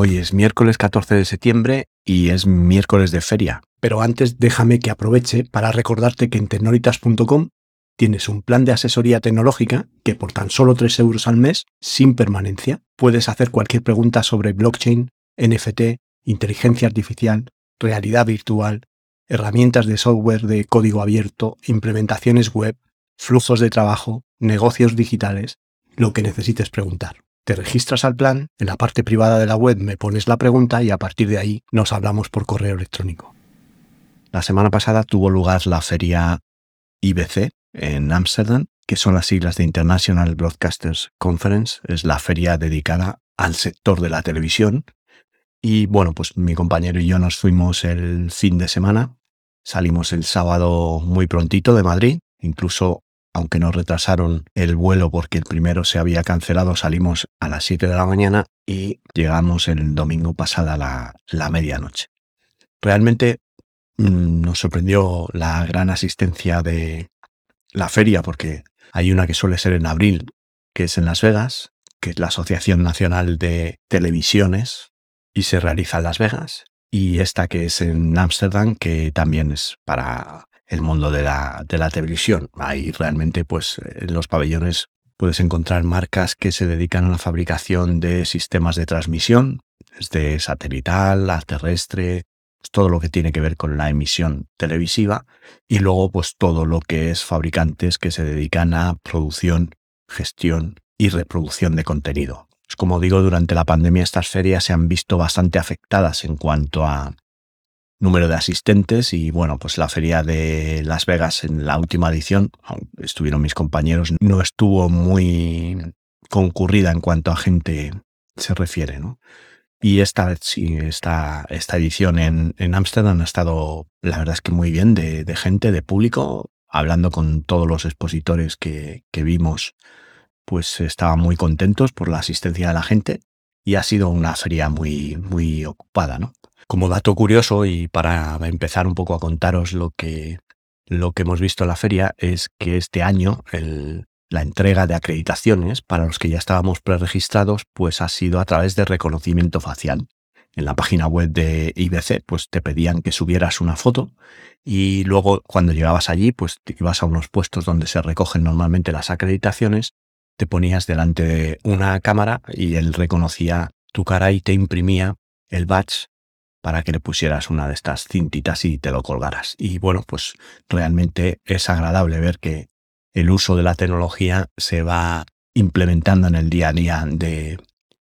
Hoy es miércoles 14 de septiembre y es miércoles de feria. Pero antes déjame que aproveche para recordarte que en tecnolitas.com tienes un plan de asesoría tecnológica que por tan solo 3 euros al mes, sin permanencia, puedes hacer cualquier pregunta sobre blockchain, NFT, inteligencia artificial, realidad virtual, herramientas de software de código abierto, implementaciones web, flujos de trabajo, negocios digitales, lo que necesites preguntar. Te registras al plan, en la parte privada de la web me pones la pregunta y a partir de ahí nos hablamos por correo electrónico. La semana pasada tuvo lugar la feria IBC en Ámsterdam, que son las siglas de International Broadcasters Conference, es la feria dedicada al sector de la televisión. Y bueno, pues mi compañero y yo nos fuimos el fin de semana, salimos el sábado muy prontito de Madrid, incluso aunque nos retrasaron el vuelo porque el primero se había cancelado, salimos a las 7 de la mañana y llegamos el domingo pasada la, la medianoche. Realmente mm, nos sorprendió la gran asistencia de la feria porque hay una que suele ser en abril, que es en Las Vegas, que es la Asociación Nacional de Televisiones y se realiza en Las Vegas, y esta que es en Ámsterdam, que también es para el mundo de la, de la televisión. Ahí realmente, pues, en los pabellones puedes encontrar marcas que se dedican a la fabricación de sistemas de transmisión, desde satelital a terrestre, pues, todo lo que tiene que ver con la emisión televisiva y luego pues todo lo que es fabricantes que se dedican a producción, gestión y reproducción de contenido. Pues como digo, durante la pandemia estas ferias se han visto bastante afectadas en cuanto a número de asistentes y bueno, pues la feria de Las Vegas en la última edición, estuvieron mis compañeros, no estuvo muy concurrida en cuanto a gente se refiere, ¿no? Y esta esta, esta edición en Ámsterdam ha estado, la verdad es que muy bien, de, de, gente, de público, hablando con todos los expositores que, que vimos, pues estaban muy contentos por la asistencia de la gente y ha sido una feria muy, muy ocupada, ¿no? Como dato curioso y para empezar un poco a contaros lo que, lo que hemos visto en la feria es que este año la entrega de acreditaciones para los que ya estábamos preregistrados pues ha sido a través de reconocimiento facial. En la página web de IBC pues te pedían que subieras una foto y luego cuando llegabas allí pues te ibas a unos puestos donde se recogen normalmente las acreditaciones, te ponías delante de una cámara y él reconocía tu cara y te imprimía el badge para que le pusieras una de estas cintitas y te lo colgaras. Y bueno, pues realmente es agradable ver que el uso de la tecnología se va implementando en el día a día de,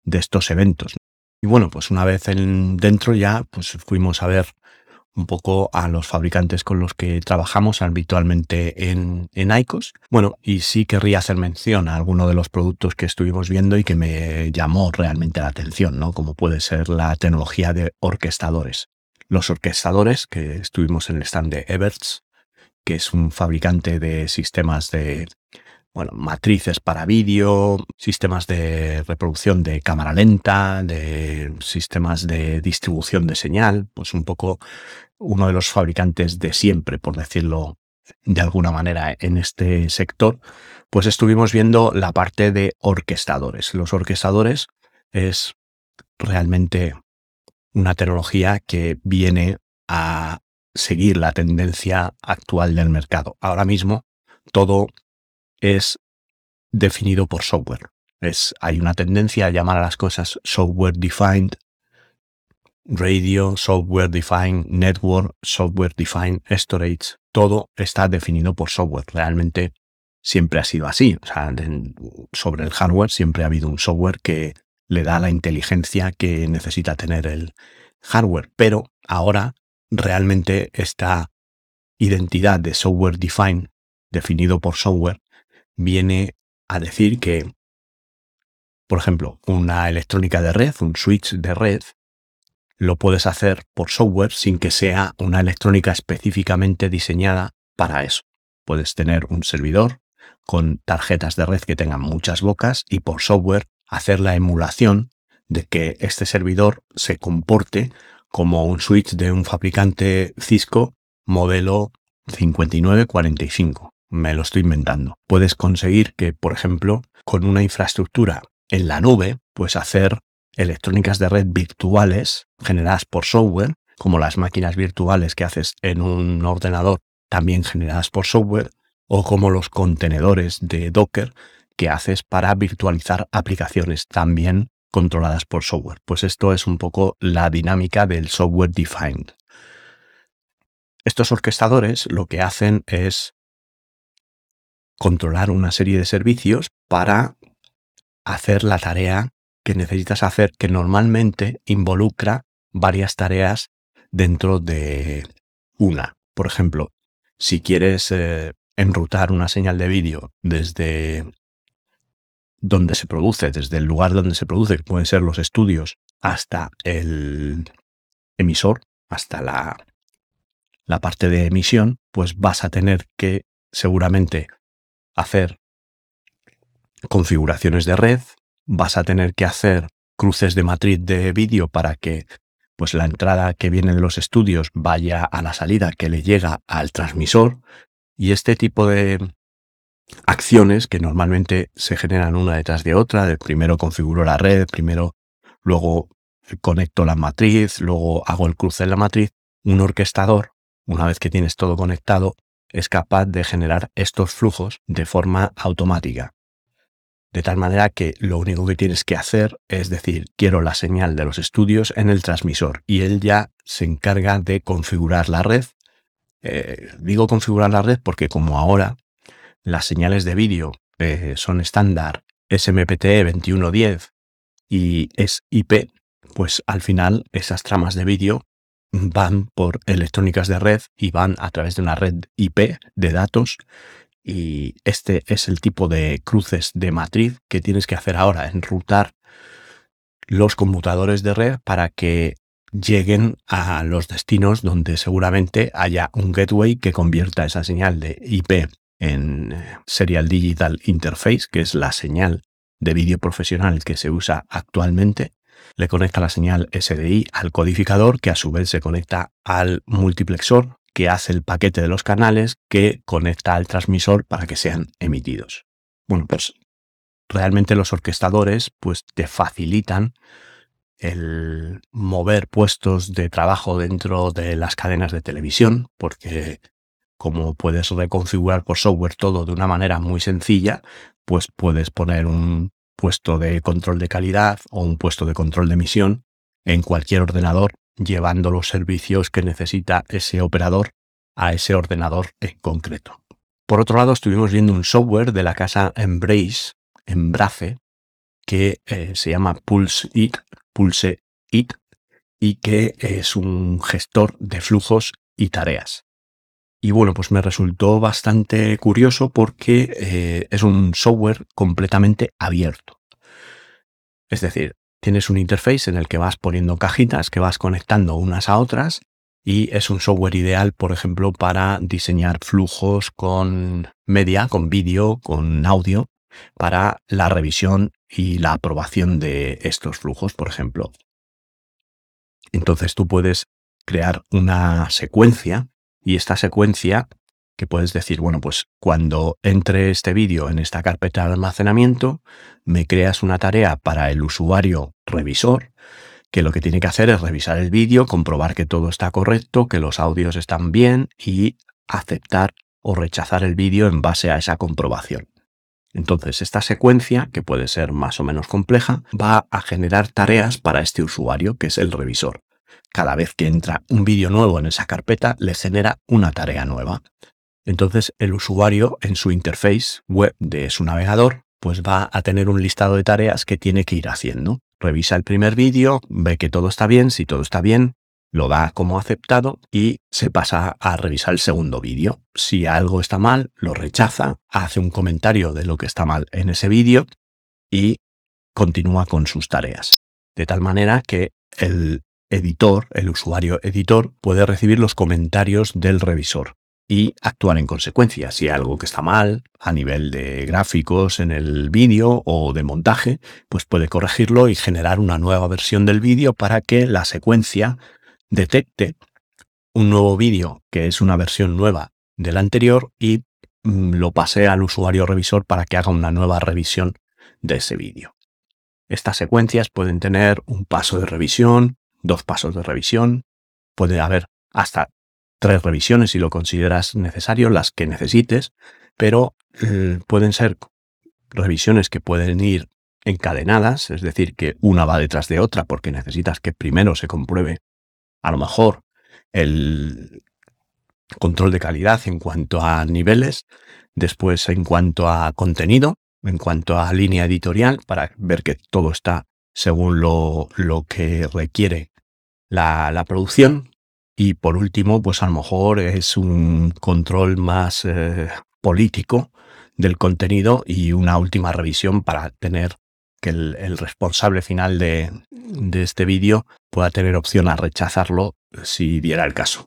estos eventos. Y bueno, pues una vez en, dentro ya, pues fuimos a ver un poco a los fabricantes con los que trabajamos habitualmente en, en ICOS. Bueno, y sí querría hacer mención a alguno de los productos que estuvimos viendo y que me llamó realmente la atención, ¿no? Como puede ser la tecnología de orquestadores. Los orquestadores, que estuvimos en el stand de Everts, que es un fabricante de sistemas de bueno, matrices para vídeo, sistemas de reproducción de cámara lenta, de sistemas de distribución de señal, pues un poco uno de los fabricantes de siempre, por decirlo de alguna manera, en este sector, pues estuvimos viendo la parte de orquestadores. Los orquestadores es realmente una tecnología que viene a seguir la tendencia actual del mercado. Ahora mismo todo es definido por software. Es, hay una tendencia a llamar a las cosas software defined radio, software defined network, software defined storage. Todo está definido por software. Realmente siempre ha sido así. O sea, sobre el hardware siempre ha habido un software que le da la inteligencia que necesita tener el hardware. Pero ahora realmente esta identidad de software defined, definido por software, viene a decir que, por ejemplo, una electrónica de red, un switch de red, lo puedes hacer por software sin que sea una electrónica específicamente diseñada para eso. Puedes tener un servidor con tarjetas de red que tengan muchas bocas y por software hacer la emulación de que este servidor se comporte como un switch de un fabricante Cisco modelo 5945. Me lo estoy inventando. Puedes conseguir que, por ejemplo, con una infraestructura en la nube, pues hacer electrónicas de red virtuales generadas por software, como las máquinas virtuales que haces en un ordenador, también generadas por software, o como los contenedores de Docker que haces para virtualizar aplicaciones también controladas por software. Pues esto es un poco la dinámica del software defined. Estos orquestadores lo que hacen es controlar una serie de servicios para hacer la tarea que necesitas hacer, que normalmente involucra varias tareas dentro de una. Por ejemplo, si quieres eh, enrutar una señal de vídeo desde donde se produce, desde el lugar donde se produce, que pueden ser los estudios, hasta el emisor, hasta la, la parte de emisión, pues vas a tener que seguramente hacer configuraciones de red, vas a tener que hacer cruces de matriz de vídeo para que pues la entrada que viene de los estudios vaya a la salida que le llega al transmisor y este tipo de, acciones que normalmente se generan una detrás de otra. Primero configuro la red, primero luego conecto la matriz, luego hago el cruce en la matriz. Un orquestador, una vez que tienes todo conectado, es capaz de generar estos flujos de forma automática. De tal manera que lo único que tienes que hacer es decir, quiero la señal de los estudios en el transmisor y él ya se encarga de configurar la red. Eh, digo configurar la red porque como ahora las señales de vídeo eh, son estándar SMPTE 2110 y es IP, pues al final esas tramas de vídeo van por electrónicas de red y van a través de una red IP de datos. Y este es el tipo de cruces de matriz que tienes que hacer ahora, enrutar los conmutadores de red para que lleguen a los destinos donde seguramente haya un gateway que convierta esa señal de IP en eh, Serial Digital Interface, que es la señal de vídeo profesional que se usa actualmente, le conecta la señal SDI al codificador, que a su vez se conecta al multiplexor, que hace el paquete de los canales, que conecta al transmisor para que sean emitidos. Bueno, pues realmente los orquestadores pues te facilitan el mover puestos de trabajo dentro de las cadenas de televisión, porque como puedes reconfigurar por software todo de una manera muy sencilla, pues puedes poner un puesto de control de calidad o un puesto de control de emisión en cualquier ordenador, llevando los servicios que necesita ese operador a ese ordenador en concreto. Por otro lado, estuvimos viendo un software de la casa Embrace, Embrace, que eh, se llama Pulse It, Pulse It, y que es un gestor de flujos y tareas. Y bueno, pues me resultó bastante curioso porque eh, es un software completamente abierto. Es decir, tienes un interface en el que vas poniendo cajitas que vas conectando unas a otras y es un software ideal, por ejemplo, para diseñar flujos con media, con vídeo, con audio, para la revisión y la aprobación de estos flujos, por ejemplo. Entonces tú puedes crear una secuencia y esta secuencia que puedes decir, bueno, pues cuando entre este vídeo en esta carpeta de almacenamiento, me creas una tarea para el usuario revisor, que lo que tiene que hacer es revisar el vídeo, comprobar que todo está correcto, que los audios están bien y aceptar o rechazar el vídeo en base a esa comprobación. Entonces, esta secuencia, que puede ser más o menos compleja, va a generar tareas para este usuario, que es el revisor cada vez que entra un vídeo nuevo en esa carpeta, le genera una tarea nueva. Entonces el usuario en su interface web de su navegador pues va a tener un listado de tareas que tiene que ir haciendo. Revisa el primer vídeo, ve que todo está bien, si todo está bien, lo da como aceptado y se pasa a revisar el segundo vídeo. Si algo está mal, lo rechaza, hace un comentario de lo que está mal en ese vídeo y continúa con sus tareas. De tal manera que el editor, el usuario editor, puede recibir los comentarios del revisor y actuar en consecuencia. Si hay algo que está mal a nivel de gráficos en el vídeo o de montaje, pues puede corregirlo y generar una nueva versión del vídeo para que la secuencia detecte un nuevo vídeo que es una versión nueva del anterior y mm, lo pase al usuario revisor para que haga una nueva revisión de ese vídeo. Estas secuencias pueden tener un paso de revisión, dos pasos de revisión, puede haber hasta tres revisiones si lo consideras necesario, las que necesites, pero eh, pueden ser revisiones que pueden ir encadenadas, es decir, que una va detrás de otra porque necesitas que primero se compruebe a lo mejor el control de calidad en cuanto a niveles, después en cuanto a contenido, en cuanto a línea editorial, para ver que todo está según lo, lo que requiere la, producción. Y por último, pues a lo mejor es un control más eh, político del contenido y una última revisión para tener que el, responsable final de, de este vídeo pueda tener opción a rechazarlo si diera el caso.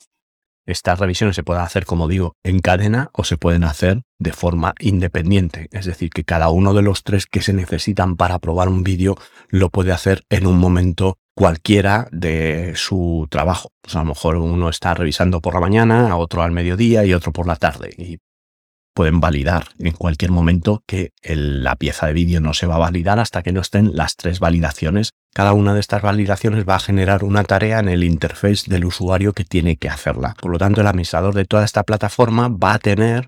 Estas revisiones se pueden hacer, como digo, en cadena o se pueden hacer de forma independiente. Es decir, que cada uno de los tres que se necesitan para probar un vídeo lo puede hacer en un momento cualquiera de su trabajo. A lo mejor uno está revisando por la mañana, otro al mediodía y otro por la tarde. Y pueden validar en cualquier momento que la pieza de vídeo no se va a validar hasta que no estén las tres validaciones. Cada una de estas validaciones va a generar una tarea en el interface del usuario que tiene que hacerla. Por lo tanto, el administrador de toda esta plataforma va a tener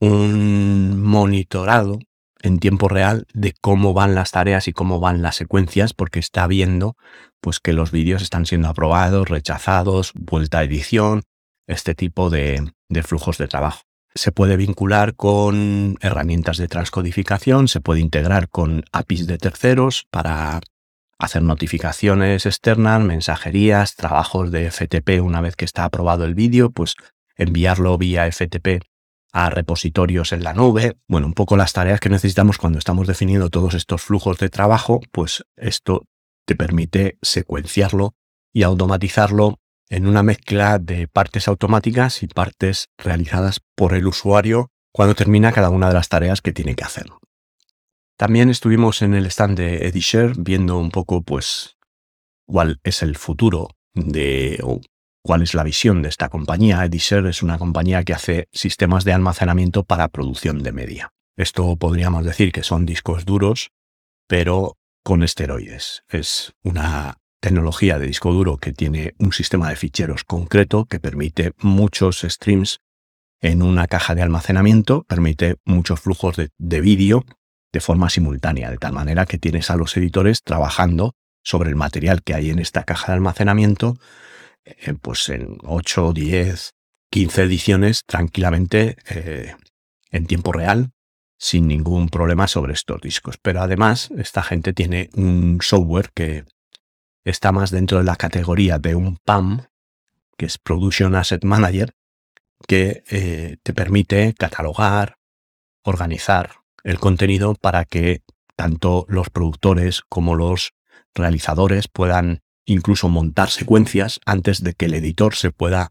un monitorado en tiempo real de cómo van las tareas y cómo van las secuencias porque está viendo pues que los vídeos están siendo aprobados, rechazados, vuelta a edición, este tipo de flujos de trabajo. Se puede vincular con herramientas de transcodificación, se puede integrar con APIs de terceros para hacer notificaciones externas, mensajerías, trabajos de FTP una vez que está aprobado el vídeo, pues enviarlo vía FTP a repositorios en la nube. Bueno, un poco las tareas que necesitamos cuando estamos definiendo todos estos flujos de trabajo, pues esto te permite secuenciarlo y automatizarlo en una mezcla de partes automáticas y partes realizadas por el usuario cuando termina cada una de las tareas que tiene que hacer. También estuvimos en el stand de Edishare viendo un poco pues cuál es el futuro de cuál es la visión de esta compañía. Edishare es una compañía que hace sistemas de almacenamiento para producción de media. Esto podríamos decir que son discos duros, pero con esteroides. Es una tecnología de disco duro que tiene un sistema de ficheros concreto que permite muchos streams en una caja de almacenamiento, permite muchos flujos de, vídeo de forma simultánea, de tal manera que tienes a los editores trabajando sobre el material que hay en esta caja de almacenamiento, eh, pues en 8, 10, 15 ediciones tranquilamente eh, en tiempo real, sin ningún problema sobre estos discos. Pero además, esta gente tiene un software que está más dentro de la categoría de un PAM, que es Production Asset Manager, que eh, te permite catalogar, organizar el contenido para que tanto los productores como los realizadores puedan incluso montar secuencias antes de que el editor se pueda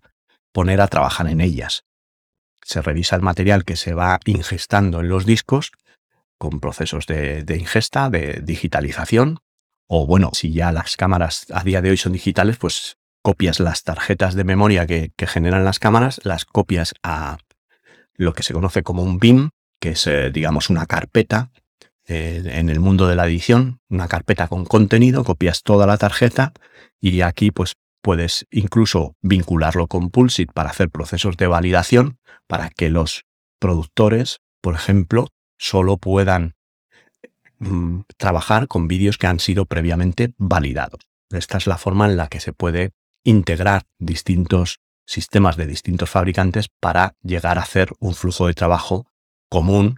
poner a trabajar en ellas. Se revisa el material que se va ingestando en los discos con procesos de ingesta, de digitalización, o bueno, si ya las cámaras a día de hoy son digitales, pues copias las tarjetas de memoria que, generan las cámaras, las copias a lo que se conoce como un BIM, que es, eh, digamos, una carpeta eh, en el mundo de la edición, una carpeta con contenido, copias toda la tarjeta y aquí pues puedes incluso vincularlo con Pulsit para hacer procesos de validación para que los productores, por ejemplo, solo puedan Mm, trabajar con vídeos que han sido previamente validados. Esta es la forma en la que se puede integrar distintos sistemas de distintos fabricantes para llegar a hacer un flujo de trabajo común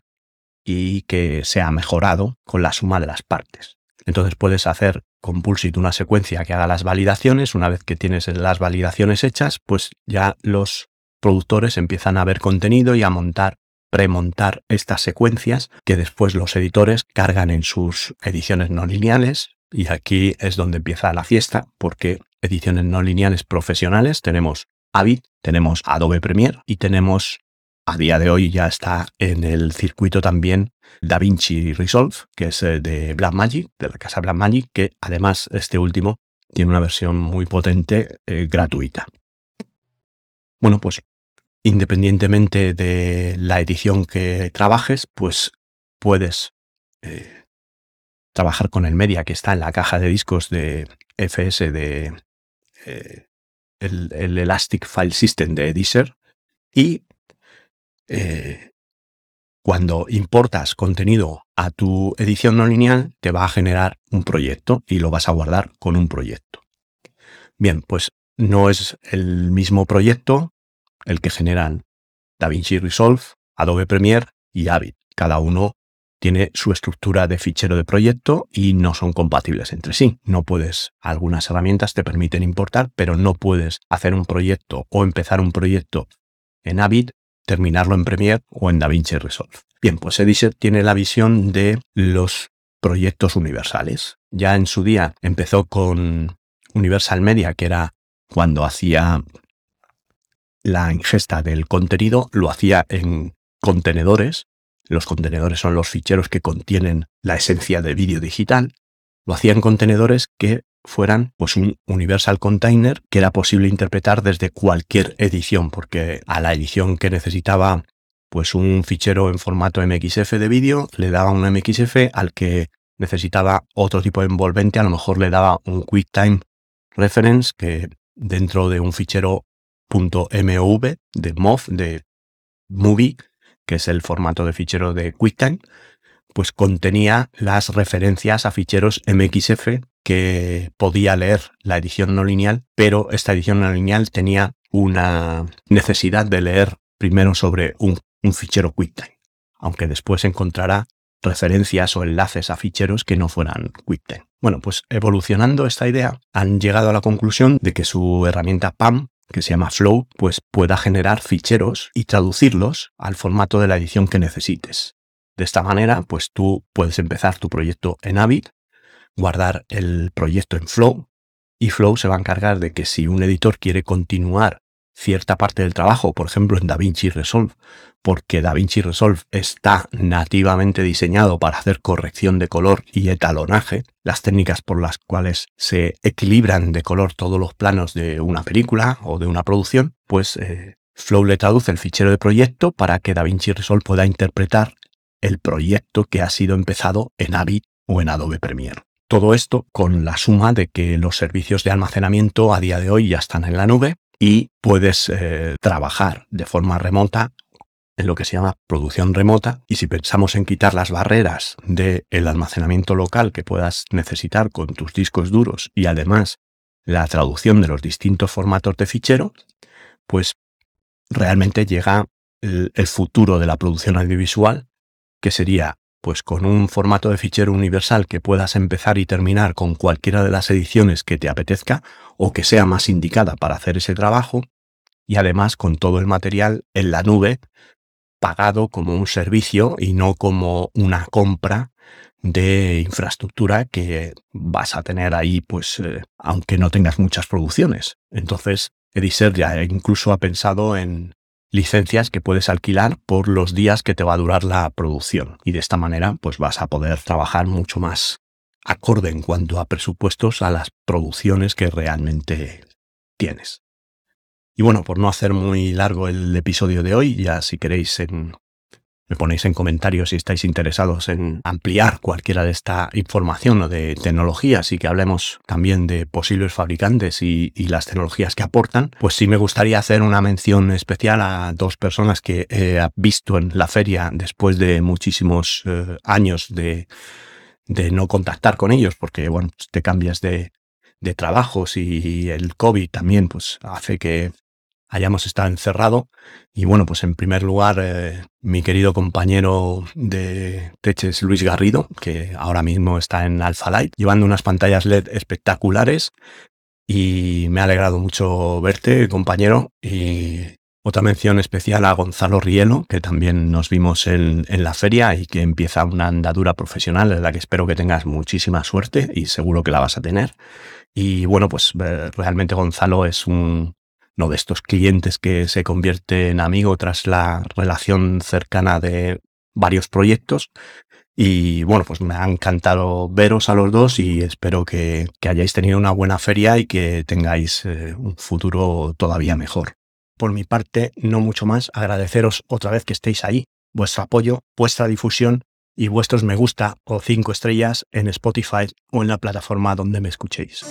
y que sea mejorado con la suma de las partes. Entonces puedes hacer con Pulsit una secuencia que haga las validaciones. Una vez que tienes las validaciones hechas, pues ya los productores empiezan a ver contenido y a montar premontar estas secuencias que después los editores cargan en sus ediciones no lineales y aquí es donde empieza la fiesta porque ediciones no lineales profesionales. Tenemos Avid, tenemos Adobe Premiere y tenemos a día de hoy ya está en el circuito también DaVinci Resolve, que es eh, de Blackmagic, de la casa Blackmagic, que además este último tiene una versión muy potente eh, gratuita. Bueno, pues independientemente de la edición que trabajes, pues puedes eh, trabajar con el media que está en la caja de discos de FS de el, Elastic File System de Deezer y eh, cuando importas contenido a tu edición no lineal, te va a generar un proyecto y lo vas a guardar con un proyecto. Bien, pues no es el mismo proyecto el que generan DaVinci Resolve, Adobe Premiere y Avid. Cada uno tiene su estructura de fichero de proyecto y no son compatibles entre sí. No puedes, algunas herramientas te permiten importar, pero no puedes hacer un proyecto o empezar un proyecto en Avid terminarlo en Premiere o en DaVinci Resolve. Bien, pues Editor tiene la visión de los proyectos universales. Ya en su día empezó con Universal Media, que era cuando hacía la ingesta del contenido, lo hacía en contenedores. Los contenedores son los ficheros que contienen la esencia de vídeo digital. Lo hacía en contenedores que fueran pues un Universal Container que era posible interpretar desde cualquier edición, porque a la edición que necesitaba pues un fichero en formato MXF de vídeo, le daba un MXF al que necesitaba otro tipo de envolvente, a lo mejor le daba un QuickTime Reference que dentro de un fichero .mov de MOV de Movie, que es el formato de fichero de QuickTime, pues contenía las referencias a ficheros MXF que podía leer la edición no lineal, pero esta edición no lineal tenía una necesidad de leer primero sobre un, fichero QuickTime, aunque después encontrará referencias o enlaces a ficheros que no fueran QuickTime. Bueno, pues evolucionando esta idea, han llegado a la conclusión de que su herramienta PAM, que se llama Flow, pues pueda generar ficheros y traducirlos al formato de la edición que necesites. De esta manera, pues tú puedes empezar tu proyecto en Avid, guardar el proyecto en Flow y Flow se va a encargar de que si un editor quiere continuar cierta parte del trabajo, por ejemplo en DaVinci Resolve, porque DaVinci Resolve está nativamente diseñado para hacer corrección de color y etalonaje, las técnicas por las cuales se equilibran de color todos los planos de una película o de una producción, pues eh, Flow le traduce el fichero de proyecto para que DaVinci Resolve pueda interpretar el proyecto que ha sido empezado en Avid o en Adobe Premiere. Todo esto con la suma de que los servicios de almacenamiento a día de hoy ya están en la nube y puedes eh, trabajar de forma remota en lo que se llama producción remota. Y si pensamos en quitar las barreras del almacenamiento local que puedas necesitar con tus discos duros y además la traducción de los distintos formatos de fichero, pues realmente llega el futuro de la producción audiovisual que sería pues con un formato de fichero universal que puedas empezar y terminar con cualquiera de las ediciones que te apetezca o que sea más indicada para hacer ese trabajo y además con todo el material en la nube pagado como un servicio y no como una compra de infraestructura que vas a tener ahí pues eh, aunque no tengas muchas producciones. Entonces Ediser ya incluso ha pensado en licencias que puedes alquilar por los días que te va a durar la producción. Y de esta manera, pues vas a poder trabajar mucho más acorde en cuanto a presupuestos a las producciones que realmente tienes. Y bueno, por no hacer muy largo el episodio de hoy, ya si queréis en me ponéis en comentarios si estáis interesados en ampliar cualquiera de esta información o de tecnologías y que hablemos también de posibles fabricantes y, las tecnologías que aportan, pues sí me gustaría hacer una mención especial a dos personas que he visto en la feria después de muchísimos eh, años de, no contactar con ellos, porque bueno, pues te cambias de, de trabajos y el COVID también pues hace que hayamos estado encerrado. Y bueno, pues en primer lugar, eh, mi querido compañero de Teches, Luis Garrido, que ahora mismo está en Alpha Light, llevando unas pantallas LED espectaculares. Y me ha alegrado mucho verte, compañero. Y otra mención especial a Gonzalo Rielo, que también nos vimos en, en, la feria y que empieza una andadura profesional en la que espero que tengas muchísima suerte y seguro que la vas a tener. Y bueno, pues eh, realmente Gonzalo es un, uno de estos clientes que se convierte en amigo tras la relación cercana de varios proyectos. Y bueno, pues me ha encantado veros a los dos y espero que, hayáis tenido una buena feria y que tengáis eh, un futuro todavía mejor. Por mi parte, no mucho más, agradeceros otra vez que estéis ahí, vuestro apoyo, vuestra difusión y vuestros me gusta o cinco estrellas en Spotify o en la plataforma donde me escuchéis.